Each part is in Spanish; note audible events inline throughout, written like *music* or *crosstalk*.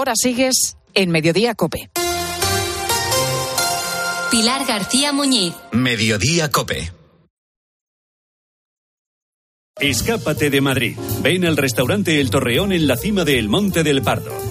Ahora sigues en Mediodía Cope. Pilar García Muñiz. Mediodía Cope. Escápate de Madrid. Ven al restaurante El Torreón en la cima del Monte del Pardo.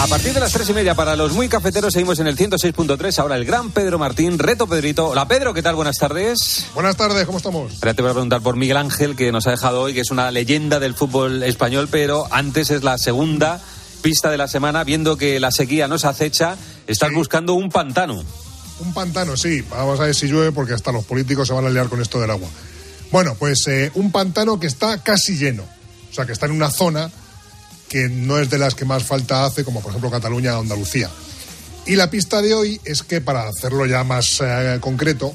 A partir de las tres y media para los muy cafeteros seguimos en el 106.3. Ahora el gran Pedro Martín, reto Pedrito. Hola Pedro, ¿qué tal? Buenas tardes. Buenas tardes, ¿cómo estamos? Ahora te voy a preguntar por Miguel Ángel, que nos ha dejado hoy, que es una leyenda del fútbol español, pero antes es la segunda pista de la semana, viendo que la sequía nos acecha, estás buscando un pantano. Un pantano, sí. Vamos a ver si llueve porque hasta los políticos se van a liar con esto del agua. Bueno, pues eh, un pantano que está casi lleno. O sea, que está en una zona que no es de las que más falta hace, como por ejemplo Cataluña o Andalucía. Y la pista de hoy es que, para hacerlo ya más eh, concreto,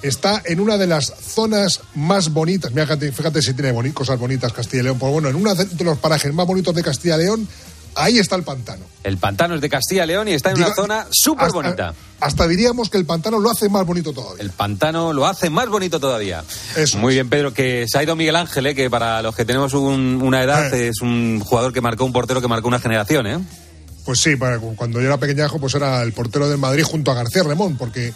está en una de las zonas más bonitas. Mira, fíjate, si tiene cosas bonitas Castilla y León. Pues bueno, en uno de los parajes más bonitos de Castilla y León, ahí está el pantano. El pantano es de Castilla y León y está en una zona súper bonita. Hasta diríamos que el pantano lo hace más bonito todavía. El pantano lo hace más bonito todavía. Eso Muy es. bien, Pedro, que se ha ido Miguel Ángel, ¿eh? que para los que tenemos un- una edad Eh. es un jugador que marcó un portero que marcó una generación, ¿eh? Pues sí, para- cuando yo era pequeñajo, pues era el portero del Madrid junto a García Remón, porque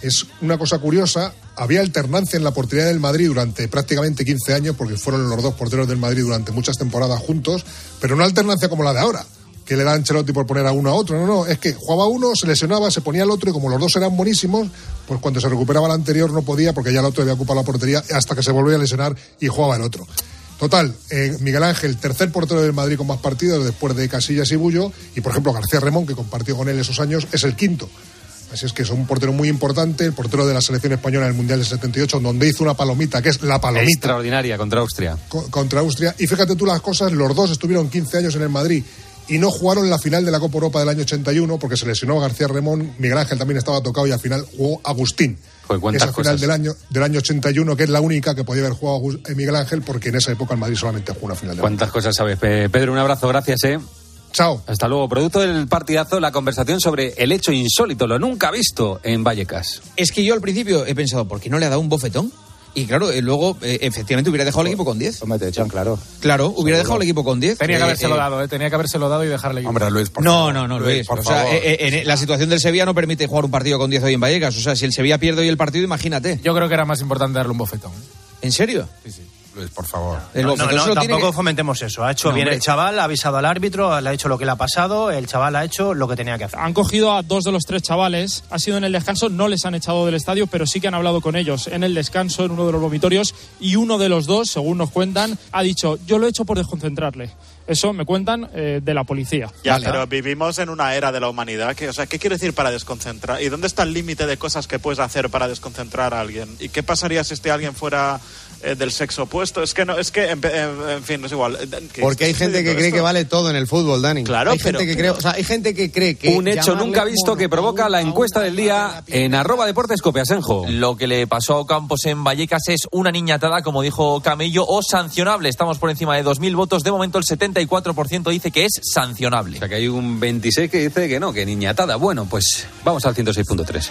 es una cosa curiosa, había alternancia en la portería del Madrid durante prácticamente 15 años, porque fueron los dos porteros del Madrid durante muchas temporadas juntos, pero no alternancia como la de ahora, que le da Ancelotti por poner a uno a otro, no, no, es que jugaba uno, se lesionaba, se ponía el otro, y como los dos eran buenísimos, pues cuando se recuperaba el anterior no podía, porque ya el otro había ocupado la portería, hasta que se volvía a lesionar y jugaba el otro. Total, eh, Miguel Ángel, tercer portero del Madrid con más partidos después de Casillas y Bullo, y por ejemplo García Remón, que compartió con él esos años, es el quinto. Así es que es un portero muy importante, el portero de la selección española en el Mundial del 78, donde hizo una palomita, que es la palomita Extraordinaria contra Austria. co- contra Austria. Y fíjate tú las cosas, los dos estuvieron 15 años en el Madrid y no jugaron la final de la Copa Europa del año 81 porque se lesionó García Remón, Miguel Ángel también estaba tocado y al final jugó Agustín. Cuántas Esa final cosas. del año, del año 81, que es la única que podía haber jugado eh, Miguel Ángel, porque en esa época el Madrid solamente jugó una final de la ¿Cuántas cosas sabes? Pe- Pedro, un abrazo, gracias, ¿eh? Chao. Hasta luego. Producto del partidazo, la conversación sobre el hecho insólito, lo nunca visto en Vallecas. Es que yo al principio he pensado, ¿por qué no le ha dado un bofetón? Y claro, eh, luego eh, efectivamente hubiera dejado al equipo con 10. Hombre, te echan, claro. Claro, hubiera dejado al equipo con 10. Tenía que Eh, habérselo eh, dado, ¿eh? tenía que habérselo dado y dejarle equipo. Hombre, Luis, por No, favor. no, no, Luis. por o sea, favor. eh, eh, en la situación del Sevilla no permite jugar un partido con 10 hoy en Vallecas. O sea, si el Sevilla pierde hoy el partido, imagínate. Yo creo que era más importante darle un bofetón. ¿En serio? Sí, sí. Luis, por favor. No, no, tiene tampoco que- fomentemos eso. Ha hecho No, bien hombre. el chaval, ha avisado al árbitro, le ha hecho lo que le ha pasado, el chaval ha hecho lo que tenía que hacer. Han cogido a dos de los tres chavales, ha sido en el descanso, no les han echado del estadio, pero sí que han hablado con ellos en el descanso, en uno de los vomitorios, y uno de los dos, según nos cuentan, ha dicho, yo lo he hecho por desconcentrarle. Eso me cuentan eh, de la policía. Ya, Vale. pero vivimos en una era de la humanidad. Que, o sea, ¿qué quiere decir para desconcentrar? ¿Y dónde está el límite de cosas que puedes hacer para desconcentrar a alguien? ¿Y qué pasaría si este alguien fuera eh, del sexo opuesto? Es que no, es que, en, en- en fin, es igual. ¿Qué Porque hay gente que cree esto? que vale todo en el fútbol, Dani. Claro, hay pero- gente que cree, o sea, hay gente que cree que Un hecho nunca visto que provoca a la encuesta del día en arroba deportes copiasenjo. Lo que le pasó a Ocampos en Vallecas es una niñatada, como dijo Camello, o sancionable. Estamos por encima de 2.000 votos. De momento, el 74% dice que es sancionable. O sea que hay un 26 que dice que no, que niñatada. Bueno, pues vamos al 106.3.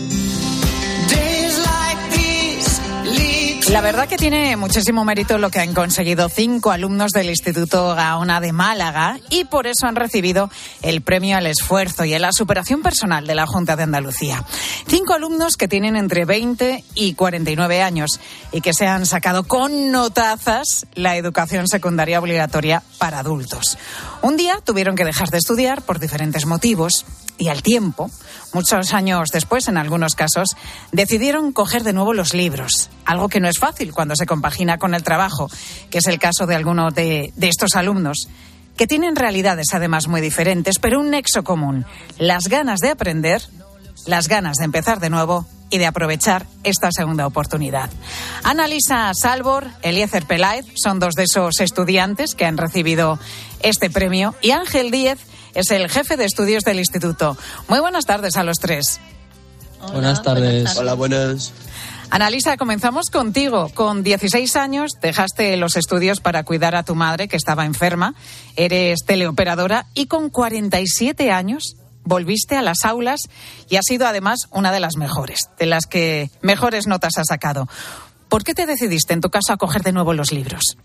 La verdad que tiene muchísimo mérito lo que han conseguido cinco alumnos del Instituto Gaona de Málaga y por eso han recibido el premio al esfuerzo y a la superación personal de la Junta de Andalucía. Cinco alumnos que tienen entre 20 y 49 años y que se han sacado con notazas la educación secundaria obligatoria para adultos. Un día tuvieron que dejar de estudiar por diferentes motivos y al tiempo, muchos años después en algunos casos, decidieron coger de nuevo los libros, algo que no es fácil cuando se compagina con el trabajo, que es el caso de algunos de, de estos alumnos, que tienen realidades además muy diferentes, pero un nexo común, las ganas de aprender, las ganas de empezar de nuevo y de aprovechar esta segunda oportunidad. Analisa Salvor, Eliezer Peláez son dos de esos estudiantes que han recibido este premio y Ángel Díez es el jefe de estudios del instituto. Muy buenas tardes a los tres. buenas tardes. Hola, buenas. Analisa, comenzamos contigo. Con 16 años dejaste los estudios para cuidar a tu madre que estaba enferma. Eres teleoperadora y con 47 años volviste a las aulas y has sido además una de las mejores, de las que mejores notas has sacado. ¿Por qué te decidiste en tu caso a coger de nuevo los libros?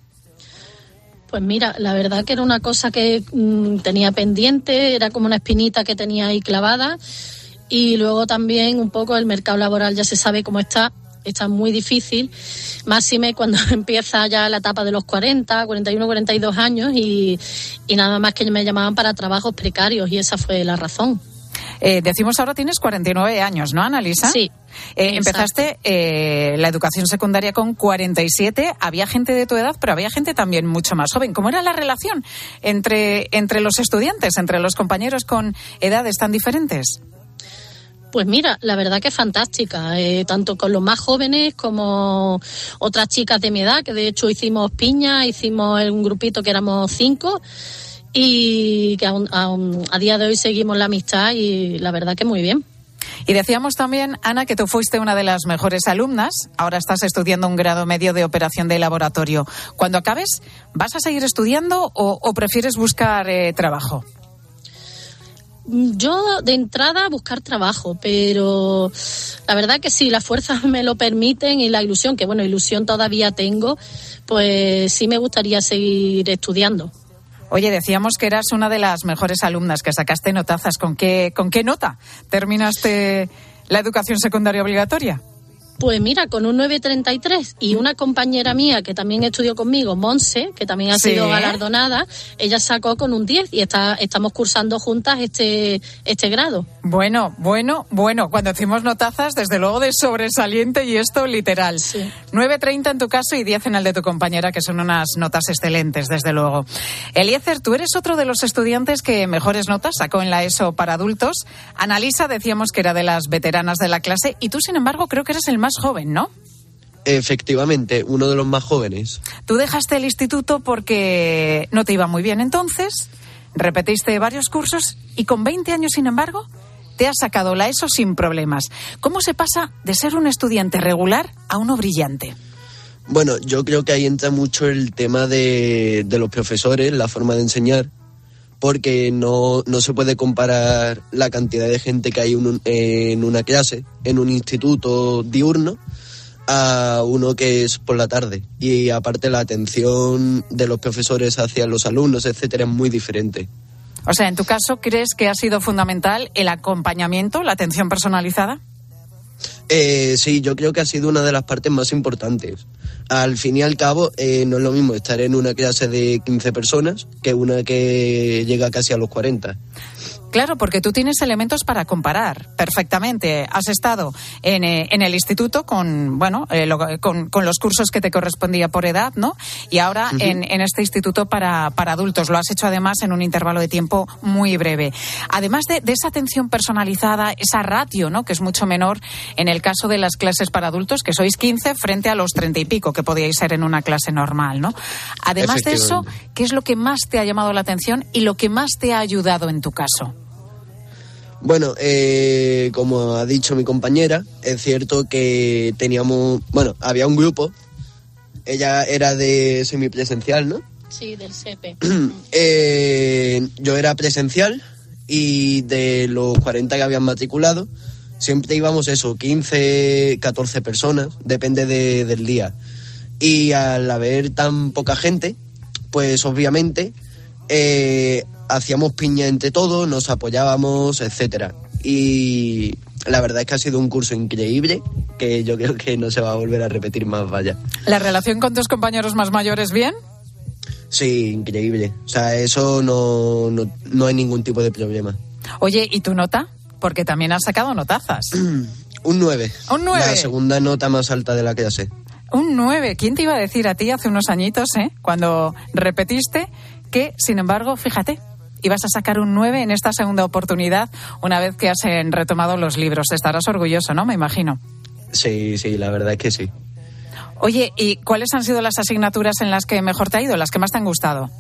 Pues mira, la verdad que era una cosa que mm, tenía pendiente, era como una espinita que tenía ahí clavada y luego también un poco el mercado laboral ya se sabe cómo está, está muy difícil, máxime cuando *laughs* empieza ya la etapa de los 40, 41, 42 años y, y nada más que me llamaban para trabajos precarios y esa fue la razón. Eh, decimos ahora tienes 49 años, ¿no, Analisa? Sí. Eh, empezaste eh, la educación secundaria con 47. Había gente de tu edad, pero había gente también mucho más joven. ¿Cómo era la relación entre, entre los estudiantes, entre los compañeros con edades tan diferentes? Pues mira, la verdad que es fantástica, eh, tanto con los más jóvenes como otras chicas de mi edad, que de hecho hicimos piña, hicimos un grupito que éramos cinco y que a día de hoy seguimos la amistad y la verdad que muy bien. Y decíamos también, Ana, que tú fuiste una de las mejores alumnas. Ahora estás estudiando un grado medio de operación de laboratorio. Cuando acabes, ¿vas a seguir estudiando o, o prefieres buscar eh, trabajo? Yo de entrada buscar trabajo, pero la verdad que si las fuerzas *laughs* me lo permiten y la ilusión, que bueno, ilusión todavía tengo, pues sí me gustaría seguir estudiando. Oye, decíamos que eras una de las mejores alumnas, que sacaste notazas. ¿Con qué, con qué nota terminaste la educación secundaria obligatoria? Pues mira, con un 933 y una compañera mía que también estudió conmigo, Monse, que también ha Sí. sido galardonada, ella sacó con un 10 y está, estamos cursando juntas este, este grado. Bueno, bueno, bueno. Cuando decimos notazas, desde luego de sobresaliente y esto literal. 9.30 en tu caso y 10 en el de tu compañera, que son unas notas excelentes, desde luego. Eliezer, tú eres otro de los estudiantes que mejores notas sacó en la ESO para adultos. Analisa, decíamos que era de las veteranas de la clase y tú, sin embargo, creo que eres el más joven, ¿no? Efectivamente, uno de los más jóvenes. Tú dejaste el instituto porque no te iba muy bien entonces, repetiste varios cursos y con 20 años, sin embargo, te has sacado la ESO sin problemas. ¿Cómo se pasa de ser un estudiante regular a uno brillante? Bueno, yo creo que ahí entra mucho el tema de, de los profesores, la forma de enseñar, porque no, no se puede comparar la cantidad de gente que hay en, un- en una clase, en un instituto diurno, a uno que es por la tarde. Y aparte la atención de los profesores hacia los alumnos, etcétera, es muy diferente. O sea, en tu caso, ¿crees que ha sido fundamental el acompañamiento, la atención personalizada? Eh, sí, yo creo que ha sido una de las partes más importantes. Al fin y al cabo, eh, no es lo mismo estar en una clase de 15 personas que una que llega casi a los 40. Claro, porque tú tienes elementos para comparar perfectamente. Has estado en, eh, en el instituto con, bueno, eh, lo- con, con los cursos que te correspondía por edad, ¿no? Y ahora en, en este instituto para, para adultos. Lo has hecho además en un intervalo de tiempo muy breve. Además de, de esa atención personalizada, esa ratio, ¿no? Que es mucho menor en el caso de las clases para adultos, que sois 15 frente a los 30 y pico que podíais ser en una clase normal, ¿no? Además de eso. ¿qué es lo que más te ha llamado la atención y lo que más te ha ayudado en tu caso? Bueno, eh, como ha dicho mi compañera, es cierto que teníamos, bueno, había un grupo ella era de semipresencial, ¿no? Sí, del CEPE. *clears throat* Eh, yo era presencial y de los 40 que habían matriculado, siempre íbamos eso, 15, 14 personas, depende de- del día. Y al haber tan poca gente, pues obviamente eh, hacíamos piña entre todos, nos apoyábamos, etcétera. Y la verdad es que ha sido un curso increíble que yo creo que no se va a volver a repetir más, vaya. ¿La relación con tus compañeros más mayores bien? Sí, increíble. O sea, eso no, no, no hay ningún tipo de problema. Oye, ¿y tu nota? Porque también has sacado notazas. *clears throat* Un 9. Un nueve. La segunda nota más alta de la clase. Un 9. ¿Quién te iba a decir a ti hace unos añitos, eh? Cuando repetiste que, sin embargo, fíjate, ibas a sacar un 9 en esta segunda oportunidad una vez que has eh, retomado los libros. Estarás orgulloso, ¿no? Me imagino. Sí, sí, la verdad es que sí. Oye, ¿y cuáles han sido las asignaturas en las que mejor te ha ido, las que más te han gustado?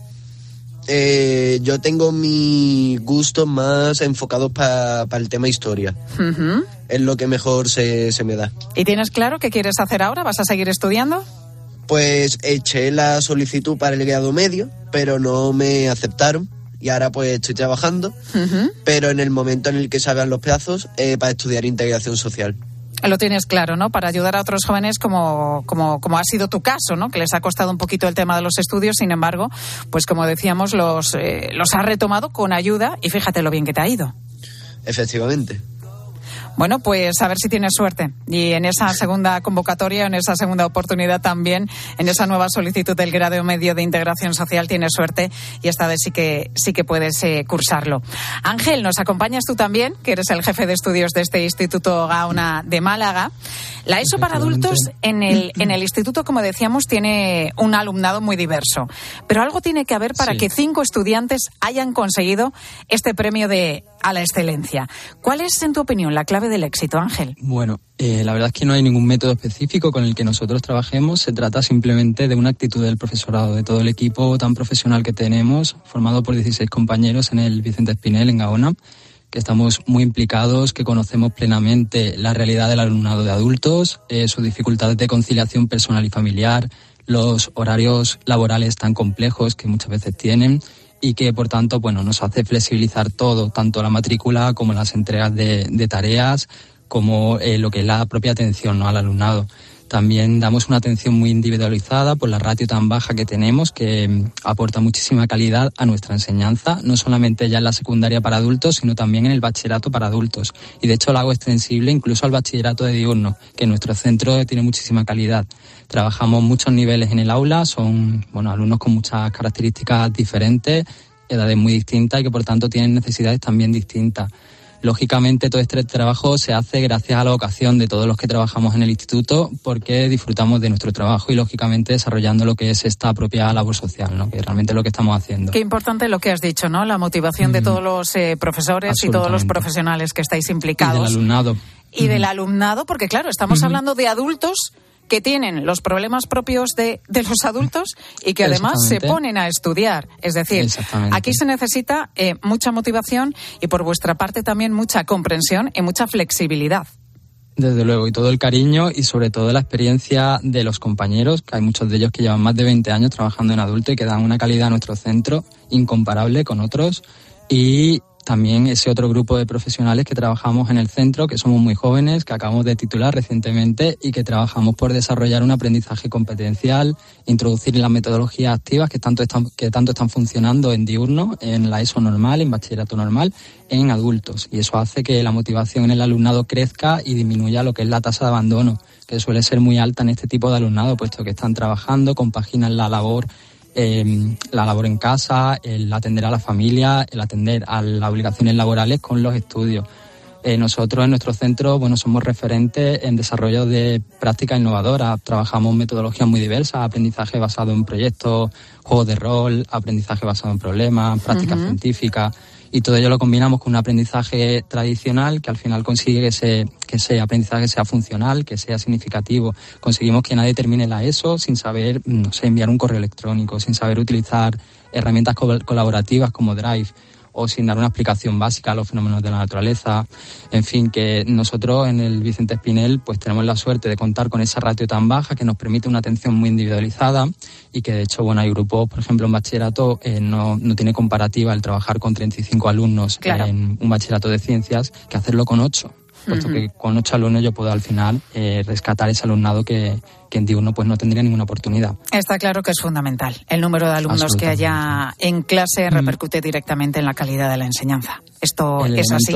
Eh, yo tengo mis gustos más enfocados para el tema historia. Ujú. Es lo que mejor se, se me da. ¿Y tienes claro qué quieres hacer ahora? ¿Vas a seguir estudiando? Pues eché la solicitud para el grado medio, pero no me aceptaron. Y ahora pues estoy trabajando, pero en el momento en el que salgan los plazos, eh, para estudiar integración social. Lo tienes claro, ¿no? Para ayudar a otros jóvenes como, como, como ha sido tu caso, ¿no? Que les ha costado un poquito el tema de los estudios, sin embargo, pues como decíamos, los, eh, los has retomado con ayuda y fíjate lo bien que te ha ido. Efectivamente. Bueno, pues a ver si tienes suerte. Y en esa segunda convocatoria, en esa segunda oportunidad también, en esa nueva solicitud del grado medio de integración social, tienes suerte y esta vez sí que, sí que puedes eh, cursarlo. Ángel, nos acompañas tú también, que eres el jefe de estudios de este Instituto Gaona de Málaga. La ESO para adultos en el, en el instituto, como decíamos, tiene un alumnado muy diverso. Pero algo tiene que haber para Sí. que cinco estudiantes hayan conseguido este premio de a la excelencia. ¿Cuál es, en tu opinión, la clave del éxito, Ángel? Bueno, eh, la verdad es que no hay ningún método específico con el que nosotros trabajemos. Se trata simplemente de una actitud del profesorado, de todo el equipo tan profesional que tenemos, formado por 16 compañeros en el Vicente Espinel, en Gaona, que estamos muy implicados, que conocemos plenamente la realidad del alumnado de adultos, eh, sus dificultades de conciliación personal y familiar, los horarios laborales tan complejos que muchas veces tienen y que por tanto bueno nos hace flexibilizar todo tanto la matrícula como las entregas de, de tareas como eh, lo que es la propia atención ¿no? al alumnado también damos una atención muy individualizada por la ratio tan baja que tenemos que mm, aporta muchísima calidad a nuestra enseñanza no solamente ya en la secundaria para adultos sino también en el bachillerato para adultos y de hecho lo hago extensible incluso al bachillerato de diurno que en nuestro centro tiene muchísima calidad trabajamos muchos niveles en el aula son bueno alumnos con muchas características diferentes edades muy distintas y que por tanto tienen necesidades también distintas. Lógicamente todo este trabajo se hace gracias a la vocación de todos los que trabajamos en el instituto porque disfrutamos de nuestro trabajo y lógicamente desarrollando lo que es esta propia labor social, ¿no? que realmente es lo que estamos haciendo. Qué importante lo que has dicho, ¿no? La motivación de todos los eh, profesores y todos los profesionales que estáis Y del implicados. alumnado. Y del alumnado, porque claro, estamos hablando de adultos que tienen los problemas propios de, de los adultos y que además se ponen a estudiar. Es decir, aquí se necesita eh, mucha motivación y por vuestra parte también mucha comprensión y mucha flexibilidad. Desde luego, y todo el cariño y sobre todo la experiencia de los compañeros, que hay muchos de ellos que llevan más de 20 años trabajando en adulto y que dan una calidad a nuestro centro incomparable con otros. Y también ese otro grupo de profesionales que trabajamos en el centro, que somos muy jóvenes, que acabamos de titular recientemente y que trabajamos por desarrollar un aprendizaje competencial, introducir las metodologías activas que tanto están, que tanto están funcionando en diurno, en la ESO normal, en bachillerato normal, en adultos. Y eso hace que la motivación en el alumnado crezca y disminuya lo que es la tasa de abandono, que suele ser muy alta en este tipo de alumnado, puesto que están trabajando, compaginan la labor eh, la labor en casa, el atender a la familia, el atender a las obligaciones laborales con los estudios. Eh, nosotros en nuestro centro, bueno, somos referentes en desarrollo de prácticas innovadoras. Trabajamos metodologías muy diversas, aprendizaje basado en proyectos, juegos de rol, aprendizaje basado en problemas, prácticas científicas. Y todo ello lo combinamos con un aprendizaje tradicional que al final consigue que ese, que ese aprendizaje sea funcional, que sea significativo. Conseguimos que nadie termine la ESO sin saber, no sé, enviar un correo electrónico, sin saber utilizar herramientas co- colaborativas como Drive o sin dar una explicación básica a los fenómenos de la naturaleza. En fin, que nosotros en el Vicente Espinel pues tenemos la suerte de contar con esa ratio tan baja que nos permite una atención muy individualizada y que de hecho, bueno, hay grupos, por ejemplo, en bachillerato eh, no, no tiene comparativa el trabajar con 35 alumnos en un bachillerato de ciencias que hacerlo con 8 puesto que con ocho alumnos yo puedo al final eh, rescatar ese alumnado que, que en diurno pues no tendría ninguna oportunidad. Está claro que es fundamental. El número de alumnos que haya en clase repercute directamente en la calidad de la enseñanza. Esto El es así.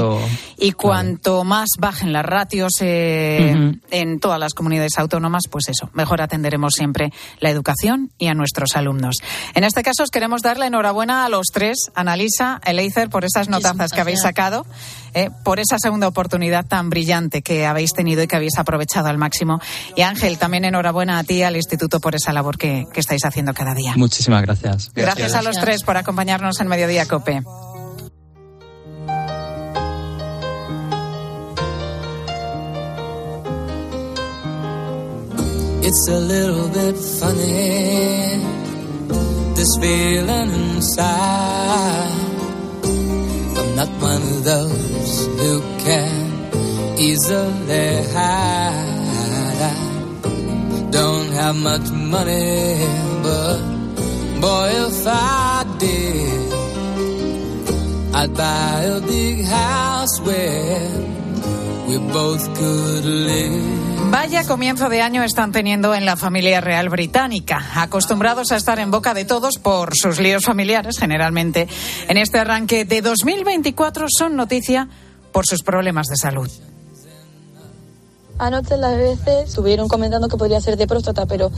Y cuanto más bajen las ratios eh, Ujú. en todas las comunidades autónomas, pues eso, mejor atenderemos siempre la educación y a nuestros alumnos. En este caso, os queremos dar la enhorabuena a los tres, Analisa, Eleizer, por esas notazas que habéis sacado, eh, por esa segunda oportunidad tan brillante que habéis tenido y que habéis aprovechado al máximo. Y Ángel, también enhorabuena a ti y al Instituto por esa labor que, que estáis haciendo cada día. Muchísimas gracias. Gracias a los tres por acompañarnos en Mediodía Cope. It's a little bit funny, this feeling inside. I'm not one of those who can easily hide. Vaya comienzo de año están teniendo en la familia real británica, acostumbrados a estar en boca de todos por sus líos familiares, generalmente. En este arranque de 2024 son noticia por sus problemas de salud. Anoche en la BBC estuvieron comentando que podría ser de próstata, pero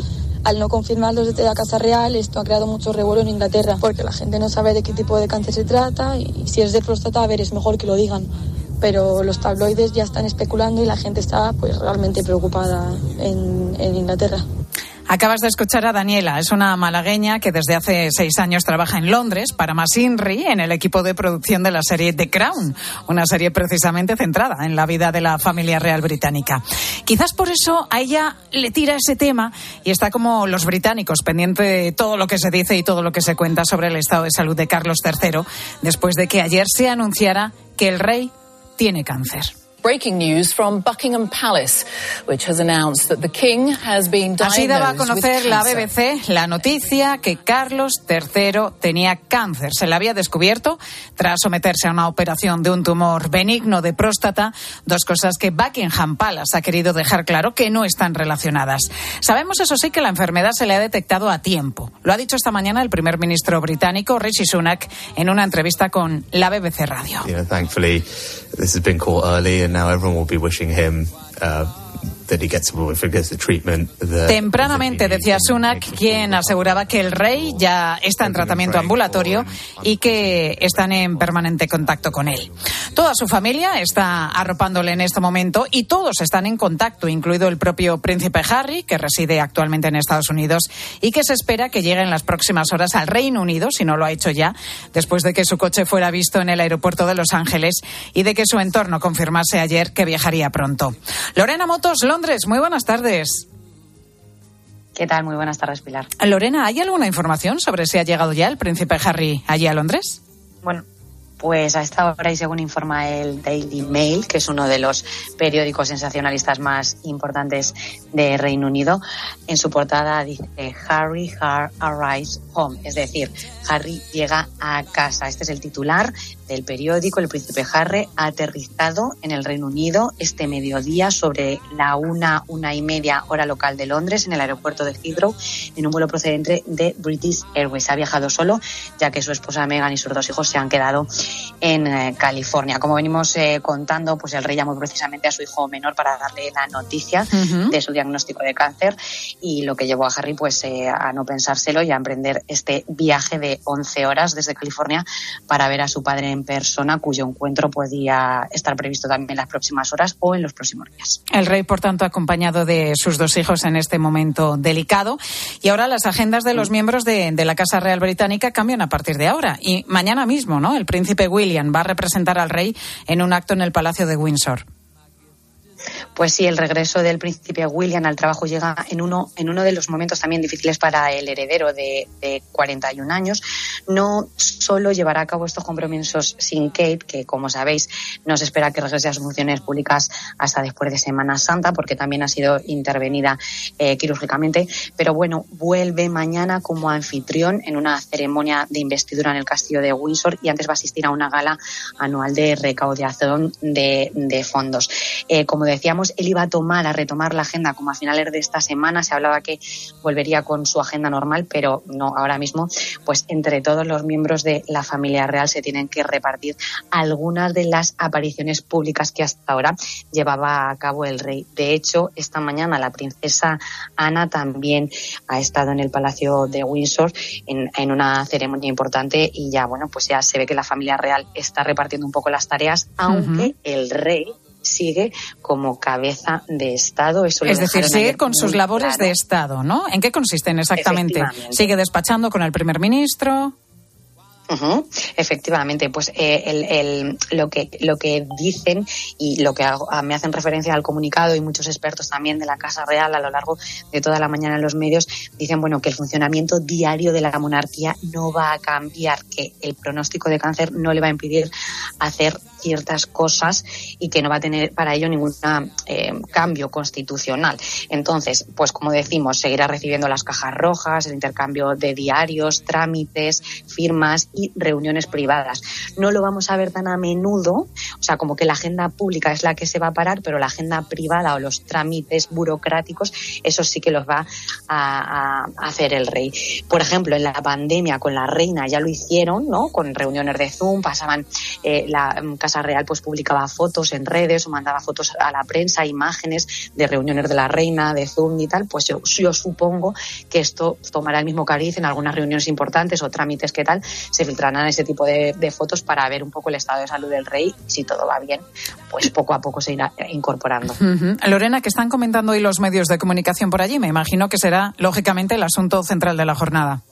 al no confirmarlo desde la Casa Real, esto ha creado mucho revuelo en Inglaterra, porque la gente no sabe de qué tipo de cáncer se trata y si es de próstata, a ver, es mejor que lo digan. Pero los tabloides ya están especulando y la gente está pues realmente preocupada en, en Inglaterra. Acabas de escuchar a Daniela, es una malagueña que desde hace seis años trabaja en Londres para Masinri en el equipo de producción de la serie The Crown, una serie precisamente centrada en la vida de la familia real británica. Quizás por eso a ella le tira ese tema y está como los británicos, pendiente de todo lo que se dice y todo lo que se cuenta sobre el estado de salud de Carlos III, después de que ayer se anunciara que el rey tiene cáncer. Breaking news from Buckingham Palace, which has announced that the King has been diagnosed Así daba a with conocer la cancer. BBC la noticia que Carlos III tenía cáncer. Se le había descubierto tras someterse a una operación de un tumor benigno de próstata, dos cosas que Buckingham Palace ha querido dejar claro que no están relacionadas. Sabemos, eso sí, que la enfermedad se le ha detectado a tiempo. Lo ha dicho esta mañana el primer ministro británico, Rishi Sunak, en una entrevista con la BBC Radio. You know, thankfully, this has been caught early, and now everyone will be wishing him uh, Tempranamente decía Sunak, quien aseguraba que el rey ya está en tratamiento ambulatorio y que están en permanente contacto con él. Toda su familia está arropándole en este momento y todos están en contacto, incluido el propio príncipe Harry, que reside actualmente en Estados Unidos y que se espera que llegue en las próximas horas al Reino Unido, si no lo ha hecho ya, después de que su coche fuera visto en el aeropuerto de Los Ángeles y de que su entorno confirmase ayer que viajaría pronto. Lorena Motos, Londres, muy buenas tardes. ¿Qué tal? Muy buenas tardes, Pilar. Lorena, ¿hay alguna información sobre si ha llegado ya el príncipe Harry allí a Londres? Bueno, pues a esta hora y según informa el Daily Mail, que es uno de los periódicos sensacionalistas más importantes de Reino Unido, en su portada dice Harry Har arrives home, es decir, Harry llega a casa. Este es el titular del periódico. El príncipe Harry ha aterrizado en el Reino Unido este mediodía sobre la una, una y media hora local de Londres en el aeropuerto de Heathrow en un vuelo procedente de British Airways. Ha viajado solo ya que su esposa Meghan y sus dos hijos se han quedado en eh, California. Como venimos eh, contando, pues el rey llamó precisamente a su hijo menor para darle la noticia Ujú. de su diagnóstico de cáncer y lo que llevó a Harry pues eh, a no pensárselo y a emprender este viaje de 11 horas desde California para ver a su padre en persona, cuyo encuentro podía estar previsto también en las próximas horas o en los próximos días. El rey, por tanto, acompañado de sus dos hijos en este momento delicado. Y ahora las agendas de los miembros de, de la Casa Real Británica cambian a partir de ahora. Y mañana mismo, ¿no? El príncipe William va a representar al rey en un acto en el Palacio de Windsor. Pues sí, el regreso del príncipe William al trabajo llega en uno, en uno de los momentos también difíciles para el heredero de, de 41 años. No solo llevará a cabo estos compromisos sin Kate, que como sabéis no se espera que regrese a sus funciones públicas hasta después de Semana Santa, porque también ha sido intervenida eh, quirúrgicamente. Pero bueno, vuelve mañana como anfitrión en una ceremonia de investidura en el castillo de Windsor y antes va a asistir a una gala anual de recaudación de, fondos. Eh, como decíamos, él iba a tomar, a retomar la agenda como a finales de esta semana. Se hablaba que volvería con su agenda normal, pero no ahora mismo. Pues entre todos los miembros de la familia real se tienen que repartir algunas de las apariciones públicas que hasta ahora llevaba a cabo el rey. De hecho, esta mañana la princesa Ana también ha estado en el Palacio de Windsor en, en una ceremonia importante y ya, bueno, pues ya se ve que la familia real está repartiendo un poco las tareas, aunque el rey sigue como cabeza de Estado. Eso es decir, sigue con sus labores claro. de Estado, ¿no? ¿En qué consisten exactamente? ¿Sigue despachando con el primer ministro? Efectivamente, pues eh, el, el- lo que lo que dicen y lo que hago- a- me hacen referencia al comunicado y muchos expertos también de la Casa Real a lo largo de toda la mañana en los medios dicen bueno que el funcionamiento diario de la monarquía no va a cambiar, que el pronóstico de cáncer no le va a impedir hacer ciertas cosas y que no va a tener para ello ningún eh, cambio constitucional. Entonces, pues como decimos, seguirá recibiendo las cajas rojas, el intercambio de diarios, trámites, firmas y reuniones privadas. No lo vamos a ver tan a menudo, o sea, como que la agenda pública es la que se va a parar, pero la agenda privada o los trámites burocráticos, eso sí que los va a, hacer el rey. Por ejemplo, en la pandemia con la reina ya lo hicieron, ¿no? Con reuniones de Zoom, pasaban, eh, la mm, Real pues publicaba fotos en redes o mandaba fotos a la prensa, imágenes de reuniones de la reina, de Zoom y tal, pues yo, supongo que esto tomará el mismo cariz en algunas reuniones importantes o trámites que tal, se filtrarán ese tipo de, fotos para ver un poco el estado de salud del rey. Si todo va bien, pues poco a poco se irá incorporando. Lorena, que están comentando hoy los medios de comunicación por allí, me imagino que será, lógicamente, el asunto central de la jornada.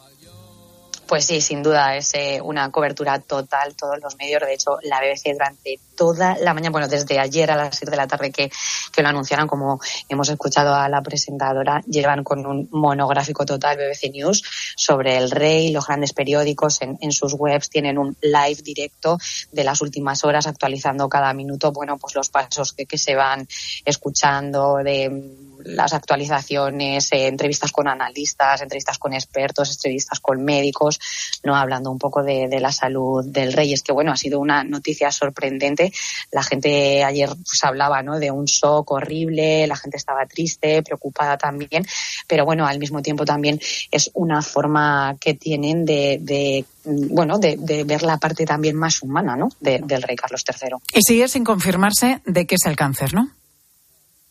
Pues sí, sin duda es eh, una cobertura total, todos los medios. De hecho, la BBC durante toda la mañana, bueno, desde ayer a las 7 de la tarde que, que lo anunciaron, como hemos escuchado a la presentadora, llevan con un monográfico total BBC News sobre el rey, los grandes periódicos en, en sus webs tienen un live directo de las últimas horas actualizando cada minuto, bueno, pues los pasos que, que se van escuchando de las actualizaciones, eh, entrevistas con analistas, entrevistas con expertos, entrevistas con médicos, no hablando un poco de, la salud del rey. Es que bueno, ha sido una noticia sorprendente. La gente ayer pues, hablaba ¿no? de un shock horrible, la gente estaba triste, preocupada también, pero bueno, al mismo tiempo también es una forma que tienen de, de bueno, de, de ver la parte también más humana, ¿no? de- del rey Carlos III. Y sigue sin confirmarse de qué es el cáncer, ¿no?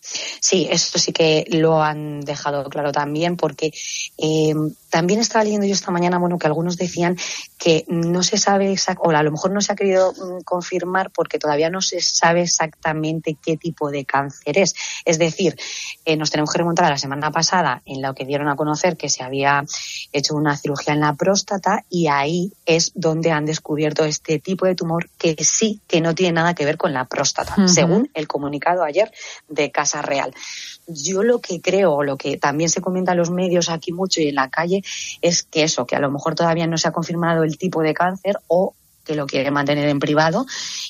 Sí, eso sí que lo han dejado claro también, porque eh, también estaba leyendo yo esta mañana, bueno, que algunos decían que no se sabe exact- o a lo mejor no se ha querido mm, confirmar porque todavía no se sabe exactamente qué tipo de cáncer es. Es decir, eh, nos tenemos que remontar a la semana pasada en la que dieron a conocer que se había hecho una cirugía en la próstata y ahí es donde han descubierto este tipo de tumor que sí que no tiene nada que ver con la próstata, según el comunicado ayer de Casa Real. Yo lo que creo, lo que también se comenta en los medios aquí mucho y en la calle, es que eso, que a lo mejor todavía no se ha confirmado el tipo de cáncer o que lo quiere mantener en privado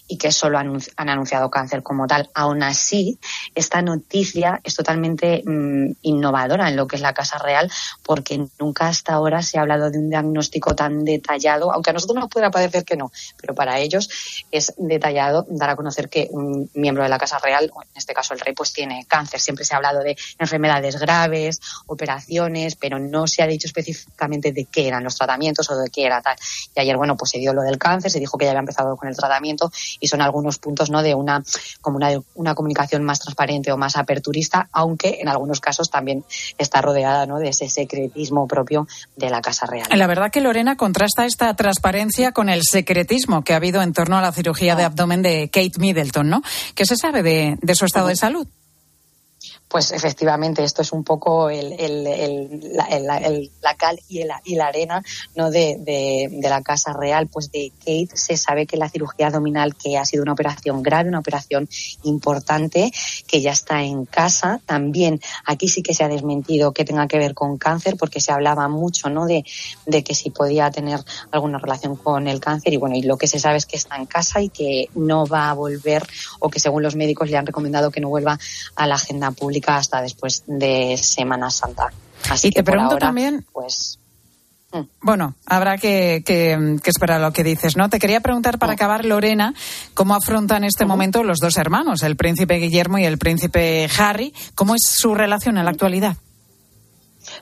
y que solo han, anunciado cáncer como tal. Aún así, esta noticia es totalmente mm, innovadora en lo que es la Casa Real, porque nunca hasta ahora se ha hablado de un diagnóstico tan detallado, aunque a nosotros nos pueda parecer que no, pero para ellos es detallado dar a conocer que un miembro de la Casa Real, en este caso el rey, pues tiene cáncer. Siempre se ha hablado de enfermedades graves, operaciones, pero no se ha dicho específicamente de qué eran los tratamientos o de qué era tal. Y ayer, bueno, pues se dio lo del cáncer, se dijo que ya había empezado con el tratamiento y son algunos puntos, ¿no? De una, como una, una comunicación más transparente o más aperturista, aunque en algunos casos también está rodeada, ¿no? De ese secretismo propio de la Casa Real. La verdad que Lorena contrasta esta transparencia con el secretismo que ha habido en torno a la cirugía de abdomen de Kate Middleton, ¿no? ¿Qué se sabe de, de su estado de salud? Pues efectivamente esto es un poco el, el, el, la, la, cal y, y, la arena no de, de, de, la Casa Real. Pues de Kate se sabe que la cirugía abdominal, que ha sido una operación grave, una operación importante, que ya está en casa. También aquí sí que se ha desmentido que tenga que ver con cáncer, porque se hablaba mucho ¿no? de, de que si podía tener alguna relación con el cáncer. Y bueno, y lo que se sabe es que está en casa y que no va a volver, o que según los médicos le han recomendado que no vuelva a la agenda pública hasta después de Semana Santa. Así y que te pregunto ahora, también, pues bueno, habrá que, que, que, esperar lo que dices, ¿no? Te quería preguntar para acabar, Lorena, cómo afrontan este momento los dos hermanos, el príncipe Guillermo y el príncipe Harry. ¿Cómo es su relación en la actualidad?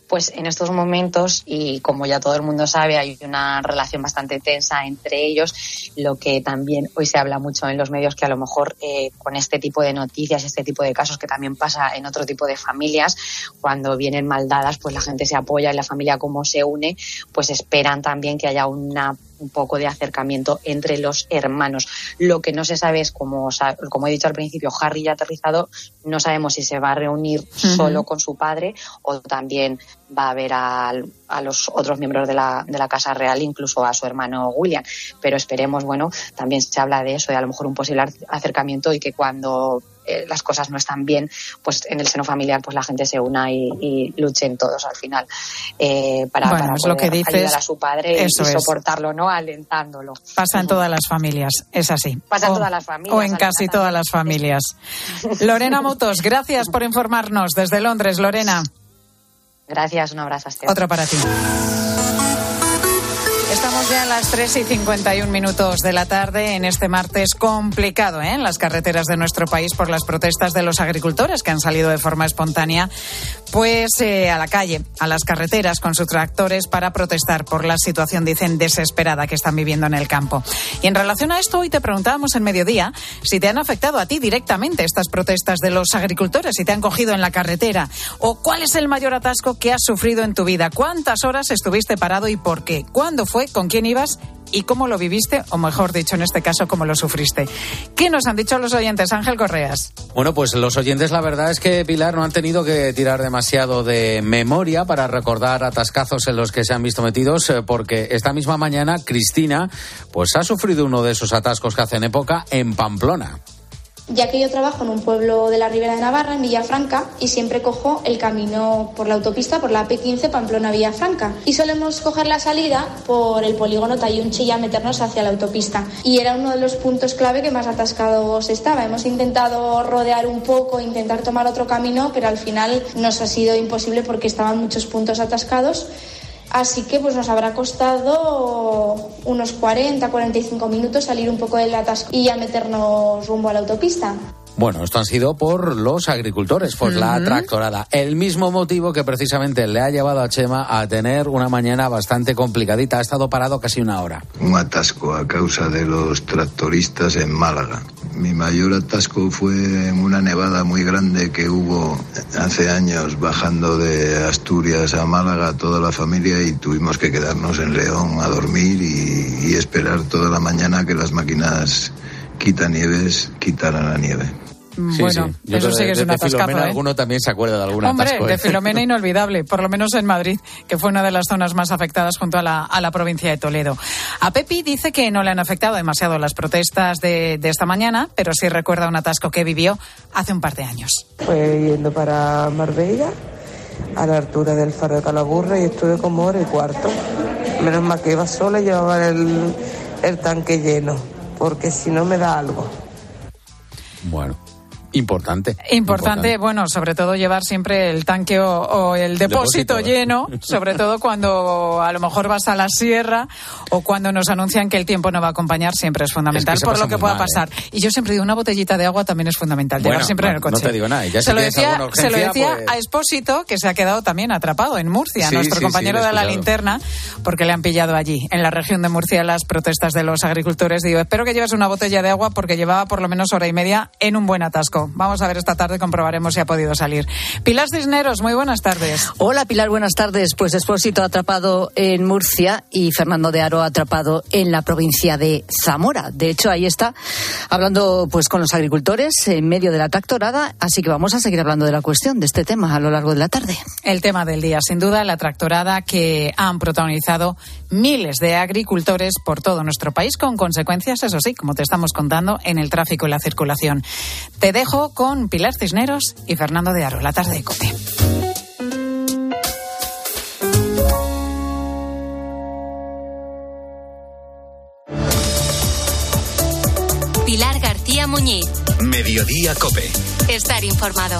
Pues en estos momentos, y como ya todo el mundo sabe, hay una relación bastante tensa entre ellos, lo que también hoy se habla mucho en los medios, que a lo mejor eh, con este tipo de noticias, este tipo de casos que también pasa en otro tipo de familias, cuando vienen mal dadas, pues la gente se apoya y la familia como se une, pues esperan también que haya una un poco de acercamiento entre los hermanos. Lo que no se sabe es, como, como he dicho al principio, Harry ya ha aterrizado, no sabemos si se va a reunir uh -huh. solo con su padre o también va a ver a, a los otros miembros de la, de la, Casa Real, incluso a su hermano William. Pero esperemos, bueno, también se habla de eso, de a lo mejor un posible acercamiento y que cuando eh, las cosas no están bien, pues en el seno familiar pues la gente se una y, y luchen todos al final eh, para, bueno, para es lo que dices, ayudar a su padre eso y, soportarlo, ¿no? Alentándolo. Pasa en todas las familias, es así. Pasa en todas las familias. O en casi todas las familias. *laughs* Lorena Motos, gracias por informarnos desde Londres, Lorena. Gracias, un abrazo. Esteban. Otro para ti. Estamos ya a las 3 y 51 minutos de la tarde en este martes complicado ¿eh? en las carreteras de nuestro país por las protestas de los agricultores que han salido de forma espontánea pues eh, a la calle, a las carreteras con sus tractores para protestar por la situación, dicen, desesperada que están viviendo en el campo. Y en relación a esto, hoy te preguntábamos en mediodía si te han afectado a ti directamente estas protestas de los agricultores, si te han cogido en la carretera o cuál es el mayor atasco que has sufrido en tu vida, cuántas horas estuviste parado y por qué, cuándo fue, con quién ibas y cómo lo viviste, o mejor dicho, en este caso, cómo lo sufriste. ¿Qué nos han dicho los oyentes, Ángel Correas? Bueno, pues los oyentes, la verdad es que, Pilar, no han tenido que tirar demasiado de memoria para recordar atascazos en los que se han visto metidos, porque esta misma mañana Cristina, pues ha sufrido uno de esos atascos que hacen época en Pamplona ya que yo trabajo en un pueblo de la Ribera de Navarra, en Villafranca, y siempre cojo el camino por la autopista, por la P15 Pamplona-Villafranca. Y solemos coger la salida por el polígono Tayunchi y a meternos hacia la autopista. Y era uno de los puntos clave que más atascados estaba. Hemos intentado rodear un poco, intentar tomar otro camino, pero al final nos ha sido imposible porque estaban muchos puntos atascados. Así que pues nos habrá costado unos 40, 45 minutos salir un poco del atasco y ya meternos rumbo a la autopista. Bueno, esto han sido por los agricultores, uh -huh. la tractorada. El mismo motivo que precisamente le ha llevado a Chema a tener una mañana bastante complicadita. Ha estado parado casi una hora. Un atasco a causa de los tractoristas en Málaga. Mi mayor atasco fue en una nevada muy grande que hubo hace años bajando de Asturias a Málaga toda la familia y tuvimos que quedarnos en León a dormir y, y esperar toda la mañana que las máquinas quitanieves quitaran la nieve. Sí, bueno, sí. eso sí que es un atascazo. ¿eh? alguno también se acuerda de algún Hombre, atasco. ¿eh? de Filomena inolvidable, por lo menos en Madrid, que fue una de las zonas más afectadas junto a la, a la provincia de Toledo. A Pepi dice que no le han afectado demasiado las protestas de, de esta mañana, pero sí recuerda un atasco que vivió hace un par de años. Fue yendo para Marbella, a la altura del faro de Calaburra, y estuve como hora y cuarto. Menos mal que iba sola y llevaba el, el tanque lleno, porque si no me da algo. Bueno. Importante, importante. Importante, bueno, sobre todo llevar siempre el tanque o, o el depósito, depósito, lleno, *laughs* sobre todo cuando a lo mejor vas a la sierra o cuando nos anuncian que el tiempo no va a acompañar, siempre es fundamental es que por lo que pueda mal, pasar. ¿eh? Y yo siempre digo, una botellita de agua también es fundamental, bueno, llevar siempre no, en el coche. No te digo nada. Ya se, si lo decía, urgencia, se lo decía pues... a Expósito, que se ha quedado también atrapado en Murcia, sí, nuestro sí, compañero sí, de la linterna, porque le han pillado allí, en la región de Murcia, las protestas de los agricultores. Digo, espero que lleves una botella de agua porque llevaba por lo menos hora y media en un buen atasco. Francisco. Vamos a ver esta tarde, comprobaremos si ha podido salir. Pilar Cisneros, muy buenas tardes. Hola Pilar, buenas tardes. Pues Expósito atrapado en Murcia y Fernando de Aro atrapado en la provincia de Zamora. De hecho, ahí está hablando pues con los agricultores en medio de la tractorada, así que vamos a seguir hablando de la cuestión de este tema a lo largo de la tarde. El tema del día, sin duda, la tractorada que han protagonizado miles de agricultores por todo nuestro país con consecuencias, eso sí, como te estamos contando, en el tráfico y la circulación. Te dejo con Pilar Cisneros y Fernando de Aro, la tarde de COPE. Pilar García Muñiz. Mediodía Cope. Estar informado.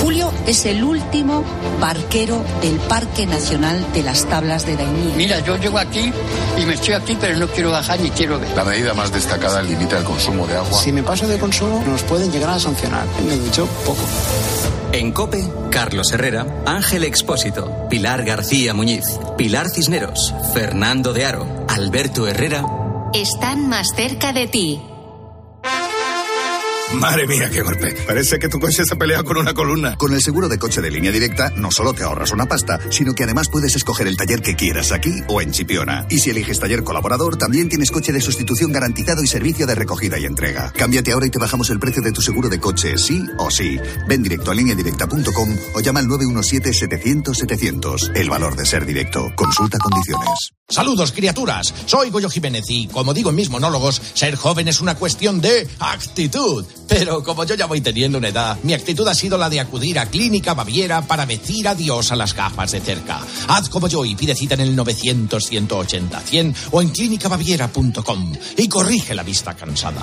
Julio es el último barquero del Parque Nacional de las Tablas de Daimiel. Mira, yo llego aquí y me estoy aquí, pero no quiero bajar ni quiero ver. La medida más destacada limita el consumo de agua. Si me paso de consumo, nos pueden llegar a sancionar. Me ducho poco. En COPE, Carlos Herrera, Ángel Expósito, Pilar García Muñiz, Pilar Cisneros, Fernando de Aro, Alberto Herrera. Están más cerca de ti. Madre mía, qué golpe. Parece que tu coche se ha peleado con una columna. Con el seguro de coche de línea directa, no solo te ahorras una pasta, sino que además puedes escoger el taller que quieras aquí o en Chipiona. Y si eliges taller colaborador, también tienes coche de sustitución garantizado y servicio de recogida y entrega. Cámbiate ahora y te bajamos el precio de tu seguro de coche, sí o sí. Ven directo a lineadirecta.com o llama al 917-700-700. El valor de ser directo. Consulta condiciones. Saludos, criaturas. Soy Goyo Jiménez y, como digo en mis monólogos, ser joven es una cuestión de actitud. Pero como yo ya voy teniendo una edad, mi actitud ha sido la de acudir a Clínica Baviera para decir adiós a las gafas de cerca. Haz como yo y pide cita en el 900-180-100 o en clínicabaviera.com y corrige la vista cansada.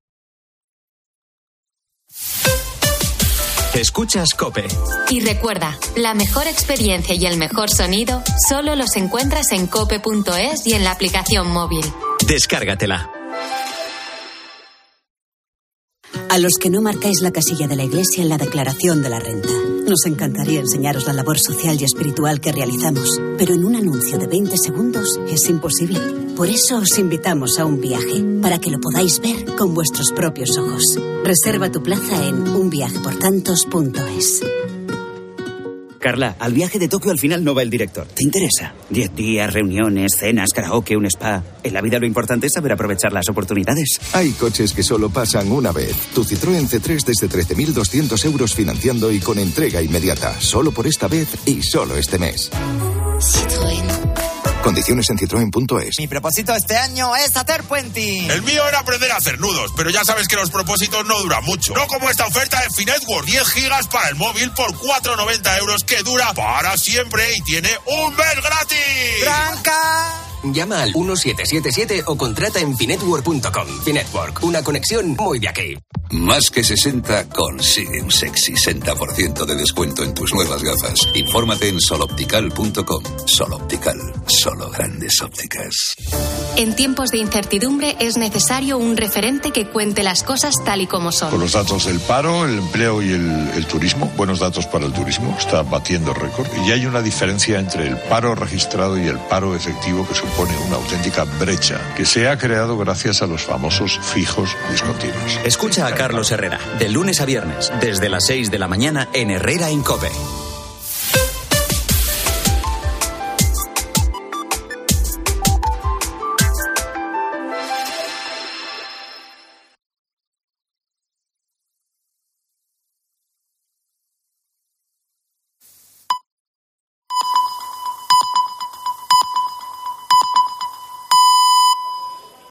Escuchas Cope. Y recuerda, la mejor experiencia y el mejor sonido solo los encuentras en cope.es y en la aplicación móvil. Descárgatela. A los que no marcáis la casilla de la iglesia en la declaración de la renta. Nos encantaría enseñaros la labor social y espiritual que realizamos, pero en un anuncio de 20 segundos es imposible. Por eso os invitamos a un viaje, para que lo podáis ver con vuestros propios ojos. Reserva tu plaza en unviajeportantos.es. Carla, al viaje de Tokio al final no va el director. ¿Te interesa? Diez días, reuniones, cenas, karaoke, un spa. En la vida lo importante es saber aprovechar las oportunidades. Hay coches que solo pasan una vez. Tu Citroën C3 desde 13.200 euros financiando y con entrega inmediata. Solo por esta vez y solo este mes. Citroën. Condiciones en citroen.es. Mi propósito este año es hacer puenting. El mío era aprender a hacer nudos, pero ya sabes que los propósitos no duran mucho. No como esta oferta de Finetwork, 10 gigas para el móvil por 4,90 euros que dura para siempre y tiene un mes gratis. ¡Branca! Llama al 1777 o contrata en finetwork.com. Finetwork, una conexión muy de aquí. Más que 60 consigue un sexy 60% de descuento en tus nuevas gafas. Infórmate en soloptical.com. Soloptical, solo grandes ópticas. En tiempos de incertidumbre es necesario un referente que cuente las cosas tal y como son. Con los datos del paro, el empleo y el, el turismo, buenos datos para el turismo, está batiendo récord. Y hay una diferencia entre el paro registrado y el paro efectivo que supone una auténtica brecha que se ha creado gracias a los famosos fijos discontinuos. Escucha a Carlos Herrera, de lunes a viernes, desde las 6 de la mañana en Herrera en Cope.